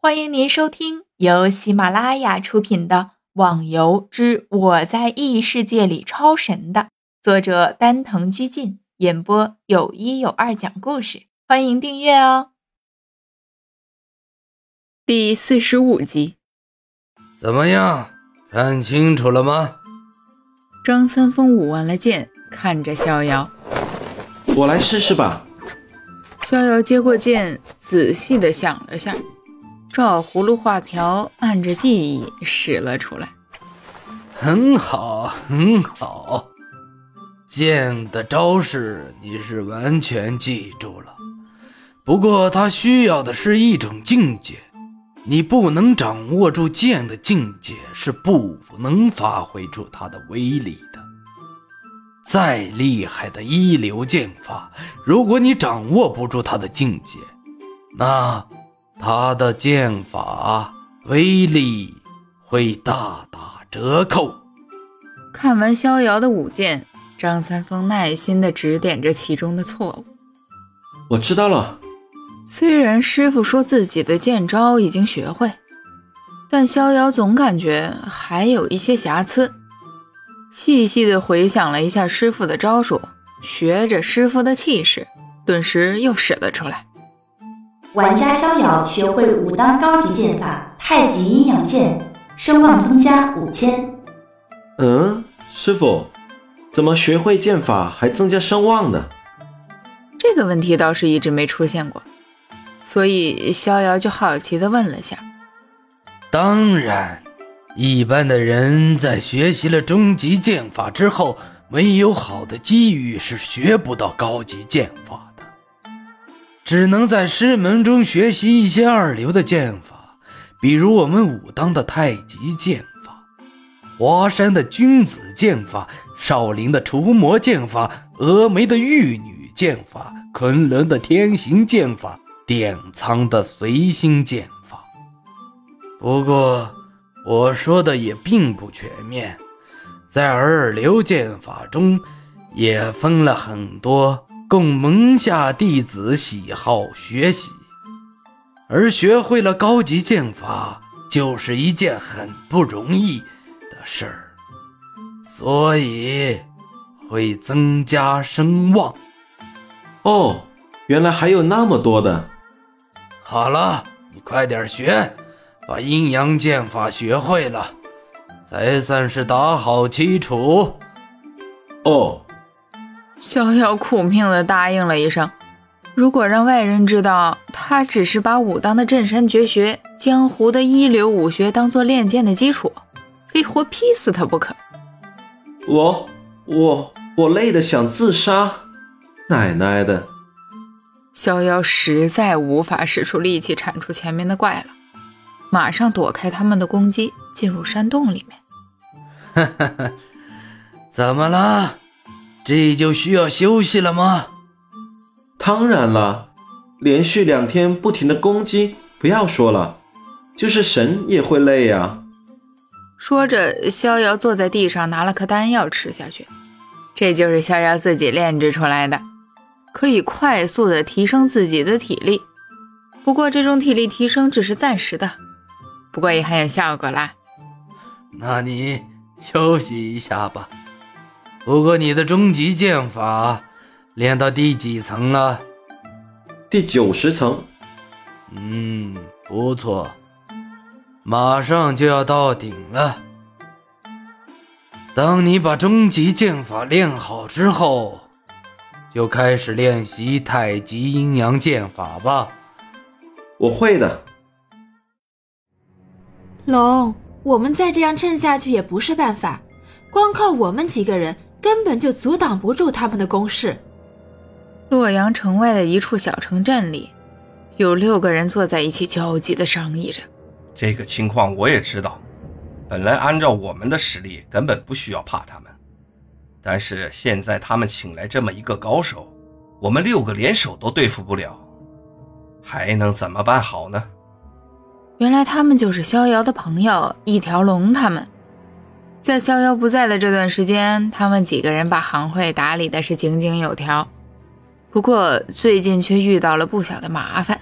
欢迎您收听由喜马拉雅出品的《网游之我在异世界里超神》的作者丹藤居进演播，有一有二讲故事。欢迎订阅哦。第四十五集，怎么样？看清楚了吗？张三丰舞完了剑，看着逍遥。我来试试吧。逍遥接过剑，仔细的想了下。照葫芦画瓢，按着记忆使了出来。很好，很好，剑的招式你是完全记住了。不过，它需要的是一种境界，你不能掌握住剑的境界，是不能发挥出它的威力的。再厉害的一流剑法，如果你掌握不住它的境界，那……他的剑法威力会大打折扣。看完逍遥的舞剑，张三丰耐心地指点着其中的错误。我知道了。虽然师傅说自己的剑招已经学会，但逍遥总感觉还有一些瑕疵。细细地回想了一下师傅的招数，学着师傅的气势，顿时又使了出来。玩家逍遥学会武当高级剑法太极阴阳剑，声望增加五千。嗯，师傅，怎么学会剑法还增加声望呢？这个问题倒是一直没出现过，所以逍遥就好奇的问了下。当然，一般的人在学习了终极剑法之后，没有好的机遇是学不到高级剑法。只能在师门中学习一些二流的剑法，比如我们武当的太极剑法、华山的君子剑法、少林的除魔剑法、峨眉的玉女剑法、昆仑的天行剑法、点苍的随心剑法。不过，我说的也并不全面，在二流剑法中，也分了很多。供门下弟子喜好学习，而学会了高级剑法就是一件很不容易的事儿，所以会增加声望。哦，原来还有那么多的。好了，你快点学，把阴阳剑法学会了，才算是打好基础。哦。逍遥苦命的答应了一声。如果让外人知道他只是把武当的镇山绝学、江湖的一流武学当做练剑的基础，非活劈死他不可。我我我累得想自杀！奶奶的！逍遥实在无法使出力气铲除前面的怪了，马上躲开他们的攻击，进入山洞里面。哈哈哈，怎么了？这就需要休息了吗？当然了，连续两天不停的攻击，不要说了，就是神也会累呀。说着，逍遥坐在地上，拿了颗丹药吃下去。这就是逍遥自己炼制出来的，可以快速的提升自己的体力。不过，这种体力提升只是暂时的，不过也很有效果啦。那你休息一下吧。不过你的终极剑法练到第几层了？第九十层。嗯，不错，马上就要到顶了。当你把终极剑法练好之后，就开始练习太极阴阳剑法吧。我会的。龙，我们再这样撑下去也不是办法，光靠我们几个人。根本就阻挡不住他们的攻势。洛阳城外的一处小城镇里，有六个人坐在一起焦急地商议着。这个情况我也知道。本来按照我们的实力，根本不需要怕他们。但是现在他们请来这么一个高手，我们六个联手都对付不了，还能怎么办好呢？原来他们就是逍遥的朋友一条龙他们。在逍遥不在的这段时间，他们几个人把行会打理的是井井有条。不过最近却遇到了不小的麻烦。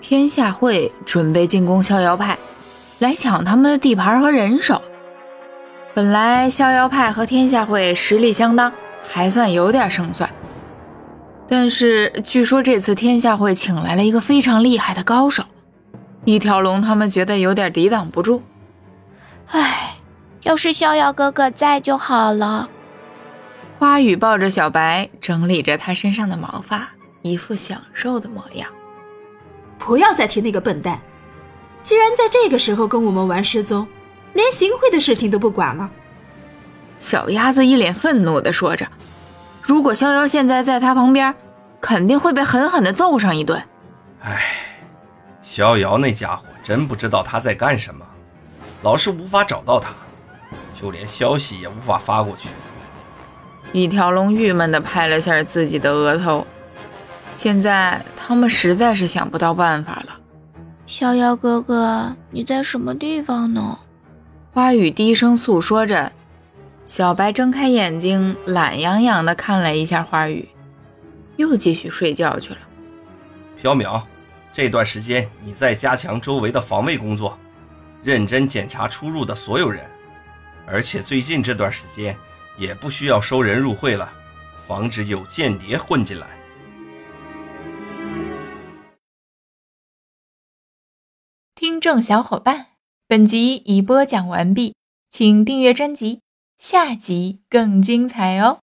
天下会准备进攻逍遥派，来抢他们的地盘和人手。本来逍遥派和天下会实力相当，还算有点胜算。但是据说这次天下会请来了一个非常厉害的高手，一条龙他们觉得有点抵挡不住。唉，要是逍遥哥哥在就好了。花语抱着小白，整理着他身上的毛发，一副享受的模样。不要再提那个笨蛋！居然在这个时候跟我们玩失踪，连行贿的事情都不管了。小鸭子一脸愤怒地说着：“如果逍遥现在在他旁边，肯定会被狠狠地揍上一顿。”唉，逍遥那家伙真不知道他在干什么，老是无法找到他，就连消息也无法发过去。一条龙郁闷地拍了下自己的额头。现在他们实在是想不到办法了。逍遥哥哥，你在什么地方呢？花语低声诉说着。小白睁开眼睛，懒洋洋地看了一下花语，又继续睡觉去了。缥缈，这段时间你在加强周围的防卫工作，认真检查出入的所有人，而且最近这段时间也不需要收人入会了，防止有间谍混进来。听众小伙伴，本集已播讲完毕，请订阅专辑，下集更精彩哦。